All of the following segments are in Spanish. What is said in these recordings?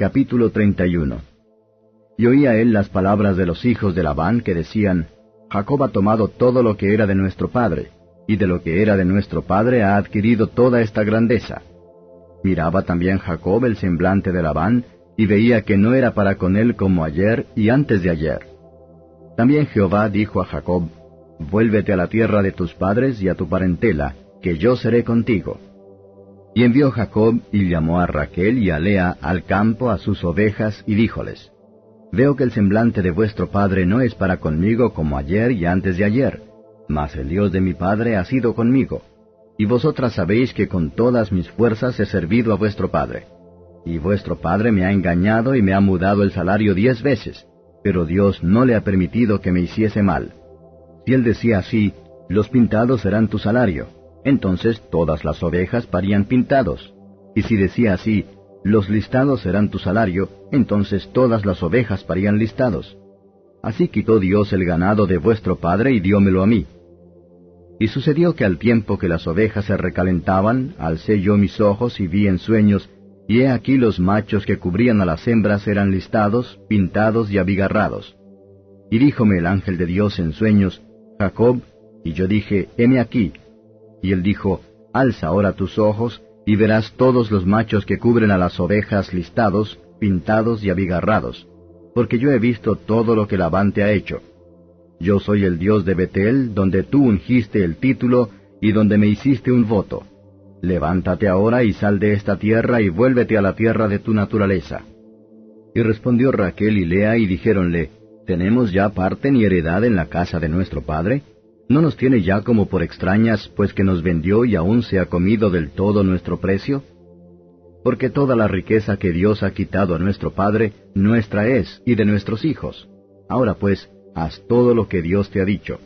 Capítulo 31 Y oía él las palabras de los hijos de Labán que decían, Jacob ha tomado todo lo que era de nuestro padre, y de lo que era de nuestro padre ha adquirido toda esta grandeza. Miraba también Jacob el semblante de Labán, y veía que no era para con él como ayer y antes de ayer. También Jehová dijo a Jacob, Vuélvete a la tierra de tus padres y a tu parentela, que yo seré contigo. Y envió Jacob y llamó a Raquel y a Lea al campo a sus ovejas y díjoles, Veo que el semblante de vuestro padre no es para conmigo como ayer y antes de ayer, mas el Dios de mi padre ha sido conmigo. Y vosotras sabéis que con todas mis fuerzas he servido a vuestro padre. Y vuestro padre me ha engañado y me ha mudado el salario diez veces, pero Dios no le ha permitido que me hiciese mal. Si él decía así, los pintados serán tu salario, entonces todas las ovejas parían pintados. Y si decía así, los listados serán tu salario, entonces todas las ovejas parían listados. Así quitó Dios el ganado de vuestro padre y diómelo a mí. Y sucedió que al tiempo que las ovejas se recalentaban, alcé yo mis ojos y vi en sueños, y he aquí los machos que cubrían a las hembras eran listados, pintados y abigarrados. Y díjome el ángel de Dios en sueños, Jacob, y yo dije, heme aquí, y él dijo, Alza ahora tus ojos, y verás todos los machos que cubren a las ovejas listados, pintados y abigarrados, porque yo he visto todo lo que Labán te ha hecho. Yo soy el Dios de Betel, donde tú ungiste el título, y donde me hiciste un voto. Levántate ahora y sal de esta tierra y vuélvete a la tierra de tu naturaleza. Y respondió Raquel y Lea y dijéronle, ¿Tenemos ya parte ni heredad en la casa de nuestro padre? ¿No nos tiene ya como por extrañas, pues que nos vendió y aún se ha comido del todo nuestro precio? Porque toda la riqueza que Dios ha quitado a nuestro Padre, nuestra es, y de nuestros hijos. Ahora pues, haz todo lo que Dios te ha dicho.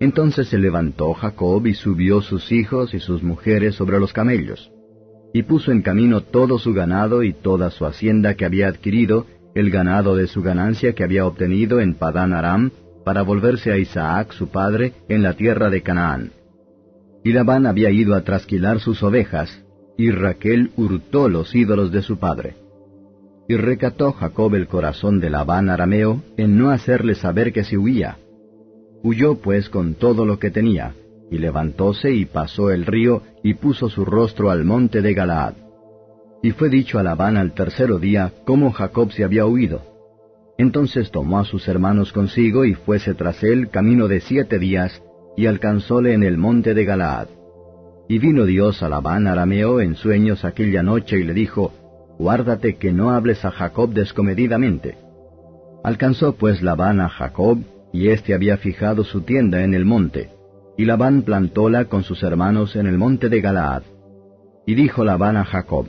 Entonces se levantó Jacob y subió sus hijos y sus mujeres sobre los camellos, y puso en camino todo su ganado y toda su hacienda que había adquirido, el ganado de su ganancia que había obtenido en Padán Aram, para volverse a Isaac su padre en la tierra de Canaán. Y Labán había ido a trasquilar sus ovejas, y Raquel hurtó los ídolos de su padre. Y recató Jacob el corazón de Labán arameo en no hacerle saber que se huía. Huyó pues con todo lo que tenía, y levantóse y pasó el río, y puso su rostro al monte de Galaad. Y fue dicho a Labán al tercero día cómo Jacob se había huido. Entonces tomó a sus hermanos consigo y fuese tras él camino de siete días, y alcanzóle en el monte de Galaad. Y vino Dios a Labán arameo en sueños aquella noche y le dijo, Guárdate que no hables a Jacob descomedidamente. Alcanzó pues Labán a Jacob, y éste había fijado su tienda en el monte, y Labán plantóla con sus hermanos en el monte de Galaad. Y dijo Labán a Jacob,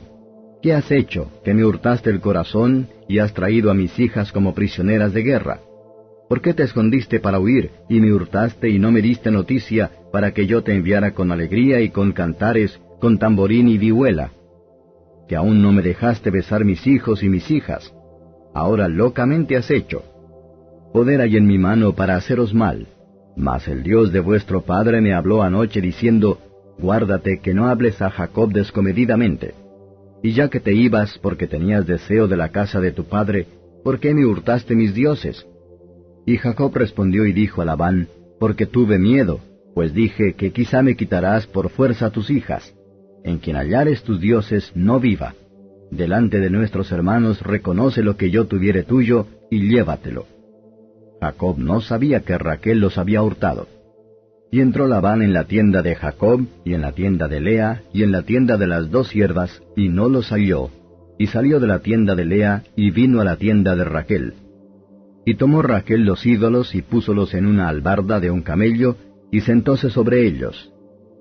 ¿Qué has hecho, que me hurtaste el corazón y has traído a mis hijas como prisioneras de guerra? ¿Por qué te escondiste para huir y me hurtaste y no me diste noticia para que yo te enviara con alegría y con cantares, con tamborín y vihuela? Que aún no me dejaste besar mis hijos y mis hijas. Ahora locamente has hecho. Poder hay en mi mano para haceros mal. Mas el Dios de vuestro Padre me habló anoche diciendo, Guárdate que no hables a Jacob descomedidamente y ya que te ibas porque tenías deseo de la casa de tu padre, ¿por qué me hurtaste mis dioses? Y Jacob respondió y dijo a Labán, Porque tuve miedo, pues dije que quizá me quitarás por fuerza tus hijas. En quien hallares tus dioses no viva. Delante de nuestros hermanos reconoce lo que yo tuviere tuyo y llévatelo. Jacob no sabía que Raquel los había hurtado. Y entró Labán en la tienda de Jacob, y en la tienda de Lea, y en la tienda de las dos siervas, y no los halló. Y salió de la tienda de Lea, y vino a la tienda de Raquel. Y tomó Raquel los ídolos, y púsolos en una albarda de un camello, y sentóse sobre ellos.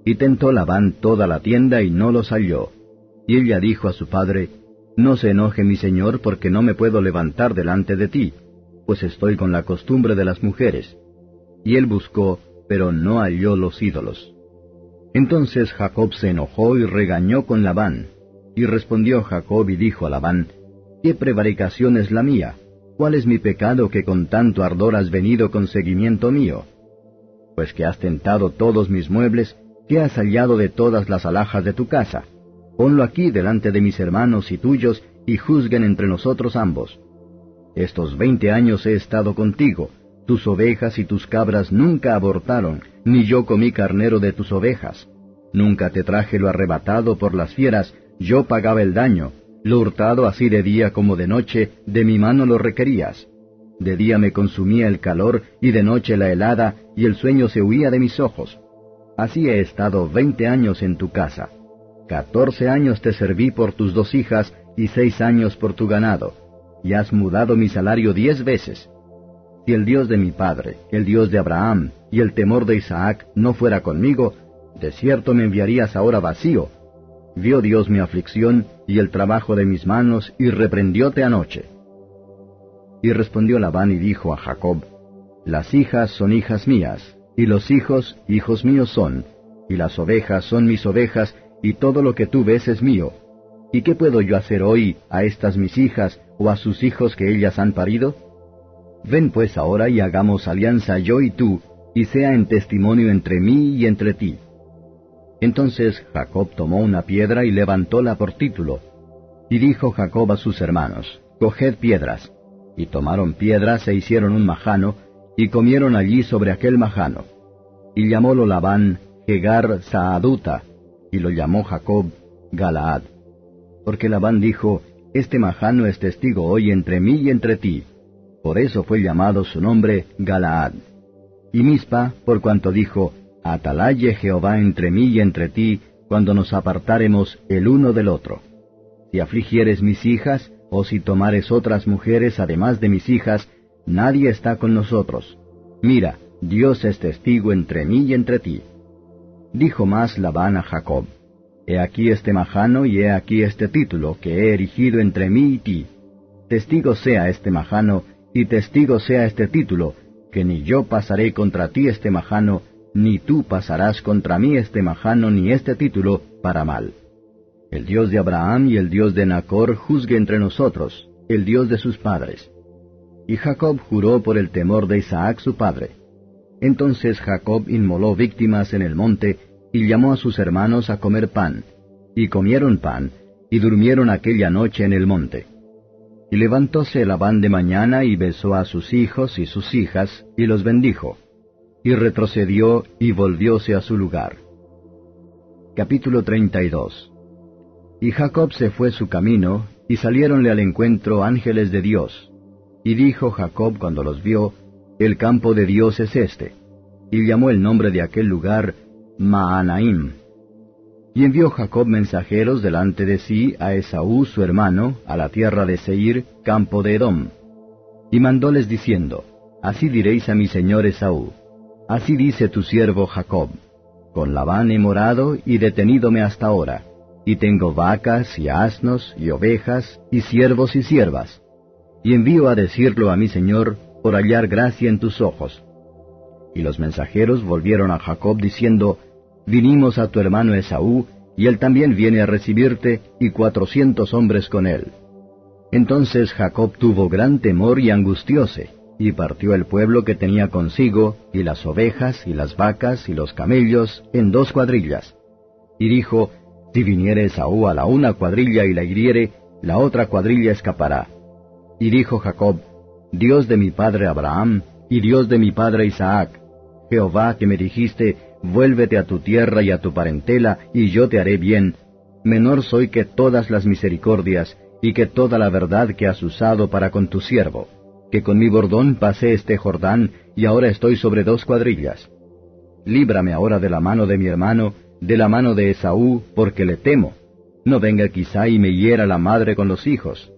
Y tentó Labán toda la tienda, y no los halló. Y ella dijo a su padre, No se enoje mi señor porque no me puedo levantar delante de ti, pues estoy con la costumbre de las mujeres. Y él buscó, pero no halló los ídolos. Entonces Jacob se enojó y regañó con Labán. Y respondió Jacob y dijo a Labán, ¿Qué prevaricación es la mía? ¿Cuál es mi pecado que con tanto ardor has venido con seguimiento mío? Pues que has tentado todos mis muebles, ¿qué has hallado de todas las alhajas de tu casa? Ponlo aquí delante de mis hermanos y tuyos, y juzguen entre nosotros ambos. Estos veinte años he estado contigo, tus ovejas y tus cabras nunca abortaron, ni yo comí carnero de tus ovejas. Nunca te traje lo arrebatado por las fieras, yo pagaba el daño, lo hurtado así de día como de noche, de mi mano lo requerías. De día me consumía el calor, y de noche la helada, y el sueño se huía de mis ojos. Así he estado veinte años en tu casa. Catorce años te serví por tus dos hijas, y seis años por tu ganado, y has mudado mi salario diez veces. Si el Dios de mi padre, el Dios de Abraham y el temor de Isaac no fuera conmigo, de cierto me enviarías ahora vacío. Vio Dios mi aflicción y el trabajo de mis manos y reprendióte anoche. Y respondió Labán y dijo a Jacob, Las hijas son hijas mías, y los hijos hijos míos son, y las ovejas son mis ovejas, y todo lo que tú ves es mío. ¿Y qué puedo yo hacer hoy a estas mis hijas o a sus hijos que ellas han parido? Ven pues ahora y hagamos alianza yo y tú, y sea en testimonio entre mí y entre ti. Entonces Jacob tomó una piedra y levantóla por título. Y dijo Jacob a sus hermanos, Coged piedras. Y tomaron piedras e hicieron un majano, y comieron allí sobre aquel majano. Y llamólo Labán Hegar Saaduta, y lo llamó Jacob Galaad. Porque Labán dijo, Este majano es testigo hoy entre mí y entre ti, por eso fue llamado su nombre Galaad. Y Mispa, por cuanto dijo, Atalaye Jehová entre mí y entre ti, cuando nos apartáremos el uno del otro. Si afligieres mis hijas, o si tomares otras mujeres además de mis hijas, nadie está con nosotros. Mira, Dios es testigo entre mí y entre ti. Dijo más Labán a Jacob, He aquí este majano y he aquí este título que he erigido entre mí y ti. Testigo sea este majano y testigo sea este título, que ni yo pasaré contra ti este majano, ni tú pasarás contra mí este majano ni este título para mal. El Dios de Abraham y el Dios de Nacor juzgue entre nosotros, el Dios de sus padres. Y Jacob juró por el temor de Isaac su padre. Entonces Jacob inmoló víctimas en el monte, y llamó a sus hermanos a comer pan. Y comieron pan, y durmieron aquella noche en el monte. Y levantóse Labán de mañana y besó a sus hijos y sus hijas, y los bendijo. Y retrocedió y volvióse a su lugar. Capítulo 32 Y Jacob se fue su camino, y saliéronle al encuentro ángeles de Dios. Y dijo Jacob cuando los vio, El campo de Dios es este. Y llamó el nombre de aquel lugar Maanaim. Y envió Jacob mensajeros delante de sí a Esaú su hermano, a la tierra de Seir, campo de Edom. Y mandóles diciendo, Así diréis a mi señor Esaú, Así dice tu siervo Jacob, Con Labán he morado y detenídome hasta ahora, y tengo vacas y asnos y ovejas y siervos y siervas. Y envío a decirlo a mi señor, por hallar gracia en tus ojos. Y los mensajeros volvieron a Jacob diciendo, vinimos a tu hermano Esaú, y él también viene a recibirte, y cuatrocientos hombres con él. Entonces Jacob tuvo gran temor y angustióse, y partió el pueblo que tenía consigo, y las ovejas, y las vacas, y los camellos, en dos cuadrillas. Y dijo, Si viniere Esaú a la una cuadrilla y la hiriere, la otra cuadrilla escapará. Y dijo Jacob, Dios de mi padre Abraham, y Dios de mi padre Isaac, Jehová que me dijiste, vuélvete a tu tierra y a tu parentela, y yo te haré bien. Menor soy que todas las misericordias, y que toda la verdad que has usado para con tu siervo, que con mi bordón pasé este Jordán, y ahora estoy sobre dos cuadrillas. Líbrame ahora de la mano de mi hermano, de la mano de Esaú, porque le temo. No venga quizá y me hiera la madre con los hijos.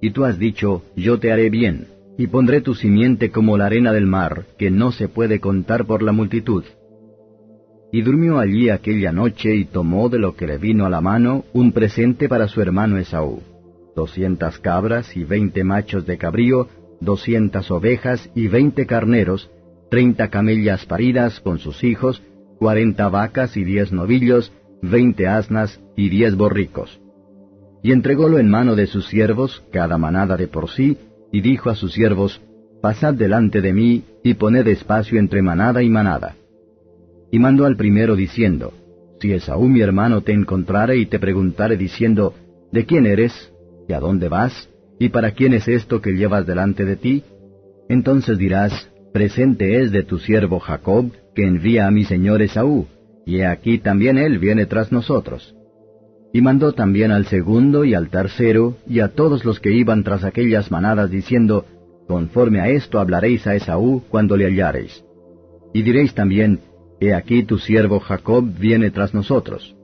Y tú has dicho, yo te haré bien, y pondré tu simiente como la arena del mar, que no se puede contar por la multitud Y durmió allí aquella noche y tomó de lo que le vino a la mano un presente para su hermano Esaú, doscientas cabras y veinte machos de cabrío, doscientas ovejas y veinte carneros, treinta camellas paridas con sus hijos, cuarenta vacas y diez novillos, veinte asnas y diez borricos. Y entrególo en mano de sus siervos, cada manada de por sí, y dijo a sus siervos, Pasad delante de mí, y poned espacio entre manada y manada. Y mandó al primero diciendo, Si Esaú mi hermano te encontrare y te preguntare diciendo, ¿De quién eres? ¿Y a dónde vas? ¿Y para quién es esto que llevas delante de ti? Entonces dirás, Presente es de tu siervo Jacob, que envía a mi señor Esaú, y aquí también él viene tras nosotros. Y mandó también al segundo y al tercero, y a todos los que iban tras aquellas manadas, diciendo, Conforme a esto hablaréis a Esaú cuando le hallareis. Y diréis también, He aquí tu siervo Jacob viene tras nosotros.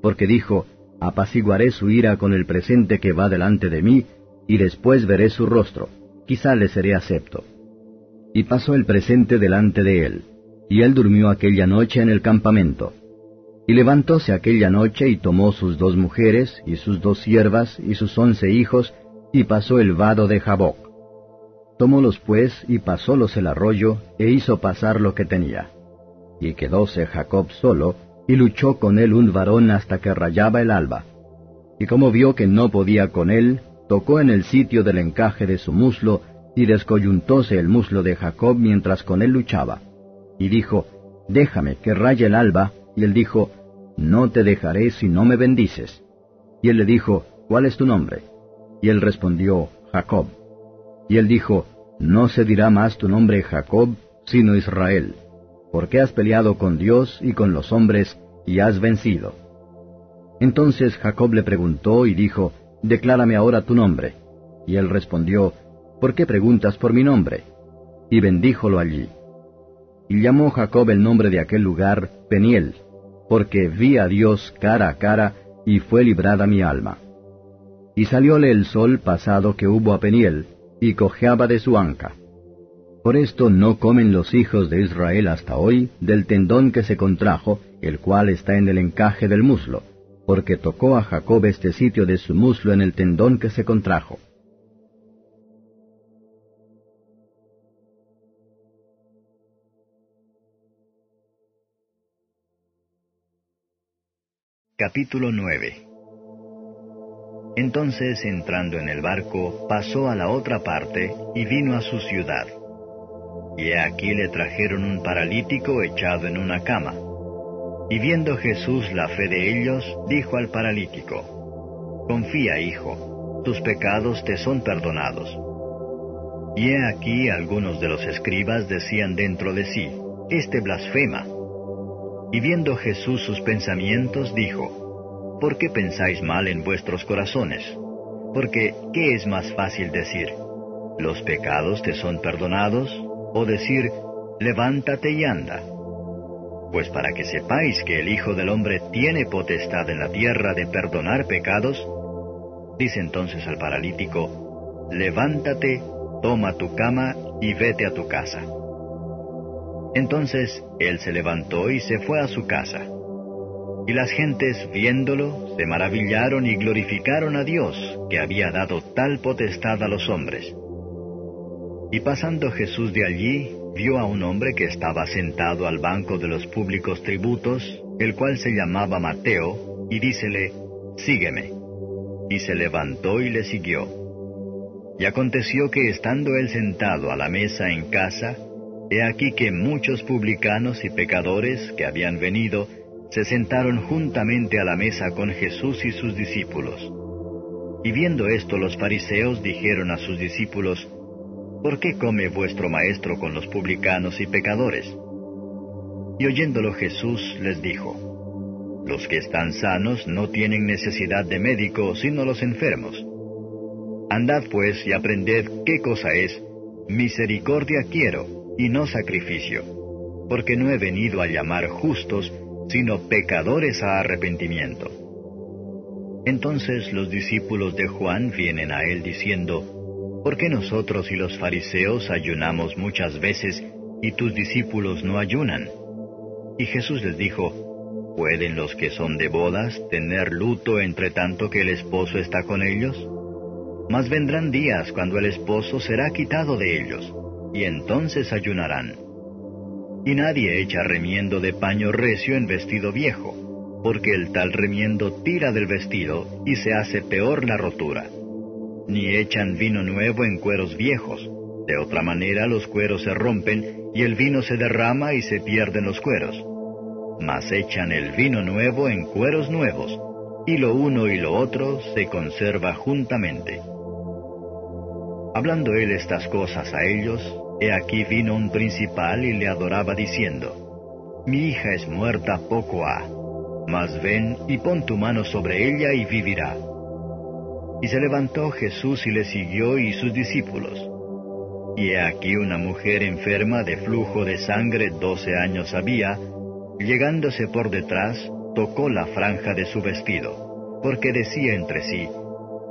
Porque dijo, Apaciguaré su ira con el presente que va delante de mí, y después veré su rostro, quizá le seré acepto. Y pasó el presente delante de él, y él durmió aquella noche en el campamento. Y levantóse aquella noche y tomó sus dos mujeres, y sus dos siervas, y sus once hijos, y pasó el vado de Jaboc. Tomólos pues, y pasólos el arroyo, e hizo pasar lo que tenía. Y quedóse Jacob solo, y luchó con él un varón hasta que rayaba el alba. Y como vio que no podía con él, tocó en el sitio del encaje de su muslo, y descoyuntóse el muslo de Jacob mientras con él luchaba. Y dijo, Déjame que raye el alba, y él dijo, No te dejaré si no me bendices. Y él le dijo, ¿Cuál es tu nombre? Y él respondió, Jacob. Y él dijo, No se dirá más tu nombre Jacob, sino Israel, porque has peleado con Dios y con los hombres, y has vencido. Entonces Jacob le preguntó y dijo, Declárame ahora tu nombre. Y él respondió, ¿Por qué preguntas por mi nombre? Y bendíjolo allí. Y llamó Jacob el nombre de aquel lugar Peniel, porque vi a Dios cara a cara, y fue librada mi alma. Y salióle el sol pasado que hubo a Peniel, y cojeaba de su anca. Por esto no comen los hijos de Israel hasta hoy del tendón que se contrajo, el cual está en el encaje del muslo, porque tocó a Jacob este sitio de su muslo en el tendón que se contrajo. Capítulo 9 Entonces, entrando en el barco, pasó a la otra parte y vino a su ciudad. Y aquí le trajeron un paralítico echado en una cama. Y viendo Jesús la fe de ellos, dijo al paralítico, Confía, hijo, tus pecados te son perdonados. Y he aquí algunos de los escribas decían dentro de sí, Este blasfema. Y viendo Jesús sus pensamientos, dijo, ¿Por qué pensáis mal en vuestros corazones? Porque, ¿qué es más fácil decir? ¿Los pecados te son perdonados? ¿O decir, levántate y anda? Pues para que sepáis que el Hijo del Hombre tiene potestad en la tierra de perdonar pecados, dice entonces al paralítico, levántate, toma tu cama y vete a tu casa. Entonces él se levantó y se fue a su casa. Y las gentes, viéndolo, se maravillaron y glorificaron a Dios, que había dado tal potestad a los hombres. Y pasando Jesús de allí, vio a un hombre que estaba sentado al banco de los públicos tributos, el cual se llamaba Mateo, y dícele, Sígueme. Y se levantó y le siguió. Y aconteció que estando él sentado a la mesa en casa, He aquí que muchos publicanos y pecadores que habían venido se sentaron juntamente a la mesa con Jesús y sus discípulos. Y viendo esto los fariseos dijeron a sus discípulos, ¿Por qué come vuestro maestro con los publicanos y pecadores? Y oyéndolo Jesús les dijo, Los que están sanos no tienen necesidad de médico sino los enfermos. Andad pues y aprended qué cosa es, misericordia quiero y no sacrificio, porque no he venido a llamar justos, sino pecadores a arrepentimiento. Entonces los discípulos de Juan vienen a él diciendo, ¿por qué nosotros y los fariseos ayunamos muchas veces y tus discípulos no ayunan? Y Jesús les dijo, ¿pueden los que son de bodas tener luto entre tanto que el esposo está con ellos? Mas vendrán días cuando el esposo será quitado de ellos, y entonces ayunarán. Y nadie echa remiendo de paño recio en vestido viejo, porque el tal remiendo tira del vestido y se hace peor la rotura. Ni echan vino nuevo en cueros viejos, de otra manera los cueros se rompen y el vino se derrama y se pierden los cueros. Mas echan el vino nuevo en cueros nuevos, y lo uno y lo otro se conserva juntamente. Hablando él estas cosas a ellos, he aquí vino un principal y le adoraba diciendo, Mi hija es muerta poco ha, mas ven y pon tu mano sobre ella y vivirá. Y se levantó Jesús y le siguió y sus discípulos. Y he aquí una mujer enferma de flujo de sangre doce años había, llegándose por detrás, tocó la franja de su vestido, porque decía entre sí,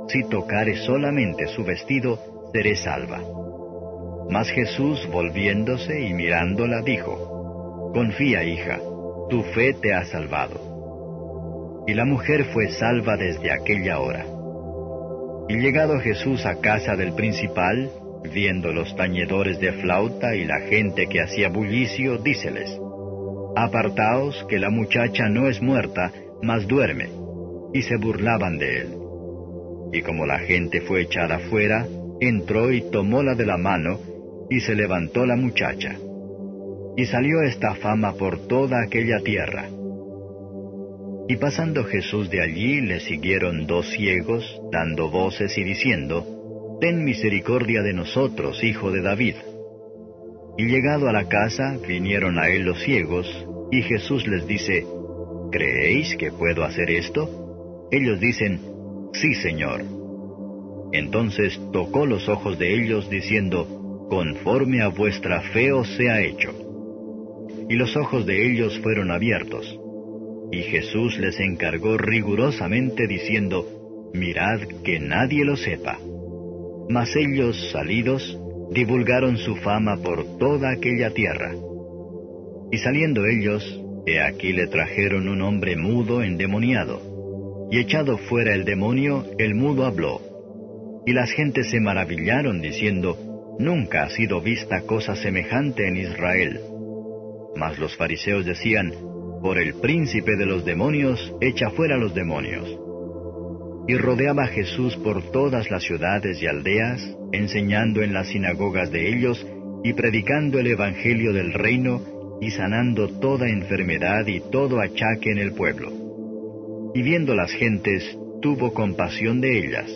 si tocare solamente su vestido, seré salva. Mas Jesús, volviéndose y mirándola, dijo, Confía, hija, tu fe te ha salvado. Y la mujer fue salva desde aquella hora. Y llegado Jesús a casa del principal, viendo los tañedores de flauta y la gente que hacía bullicio, díceles, Apartaos que la muchacha no es muerta, mas duerme. Y se burlaban de él. Y como la gente fue echada fuera, entró y tomóla de la mano, y se levantó la muchacha. Y salió esta fama por toda aquella tierra. Y pasando Jesús de allí, le siguieron dos ciegos, dando voces y diciendo, Ten misericordia de nosotros, hijo de David. Y llegado a la casa, vinieron a él los ciegos, y Jesús les dice, ¿Creéis que puedo hacer esto? Ellos dicen, Sí, Señor. Entonces tocó los ojos de ellos, diciendo, Conforme a vuestra fe os sea hecho. Y los ojos de ellos fueron abiertos. Y Jesús les encargó rigurosamente, diciendo, Mirad que nadie lo sepa. Mas ellos, salidos, divulgaron su fama por toda aquella tierra. Y saliendo ellos, he aquí le trajeron un hombre mudo endemoniado. Y echado fuera el demonio, el mudo habló. Y las gentes se maravillaron diciendo, Nunca ha sido vista cosa semejante en Israel. Mas los fariseos decían, Por el príncipe de los demonios, echa fuera los demonios. Y rodeaba Jesús por todas las ciudades y aldeas, enseñando en las sinagogas de ellos y predicando el Evangelio del reino y sanando toda enfermedad y todo achaque en el pueblo. Y viendo las gentes, tuvo compasión de ellas,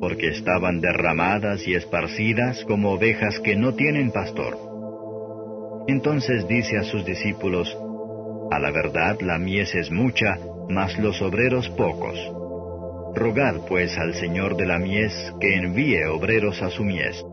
porque estaban derramadas y esparcidas como ovejas que no tienen pastor. Entonces dice a sus discípulos, A la verdad la mies es mucha, mas los obreros pocos. Rogad pues al Señor de la mies que envíe obreros a su mies.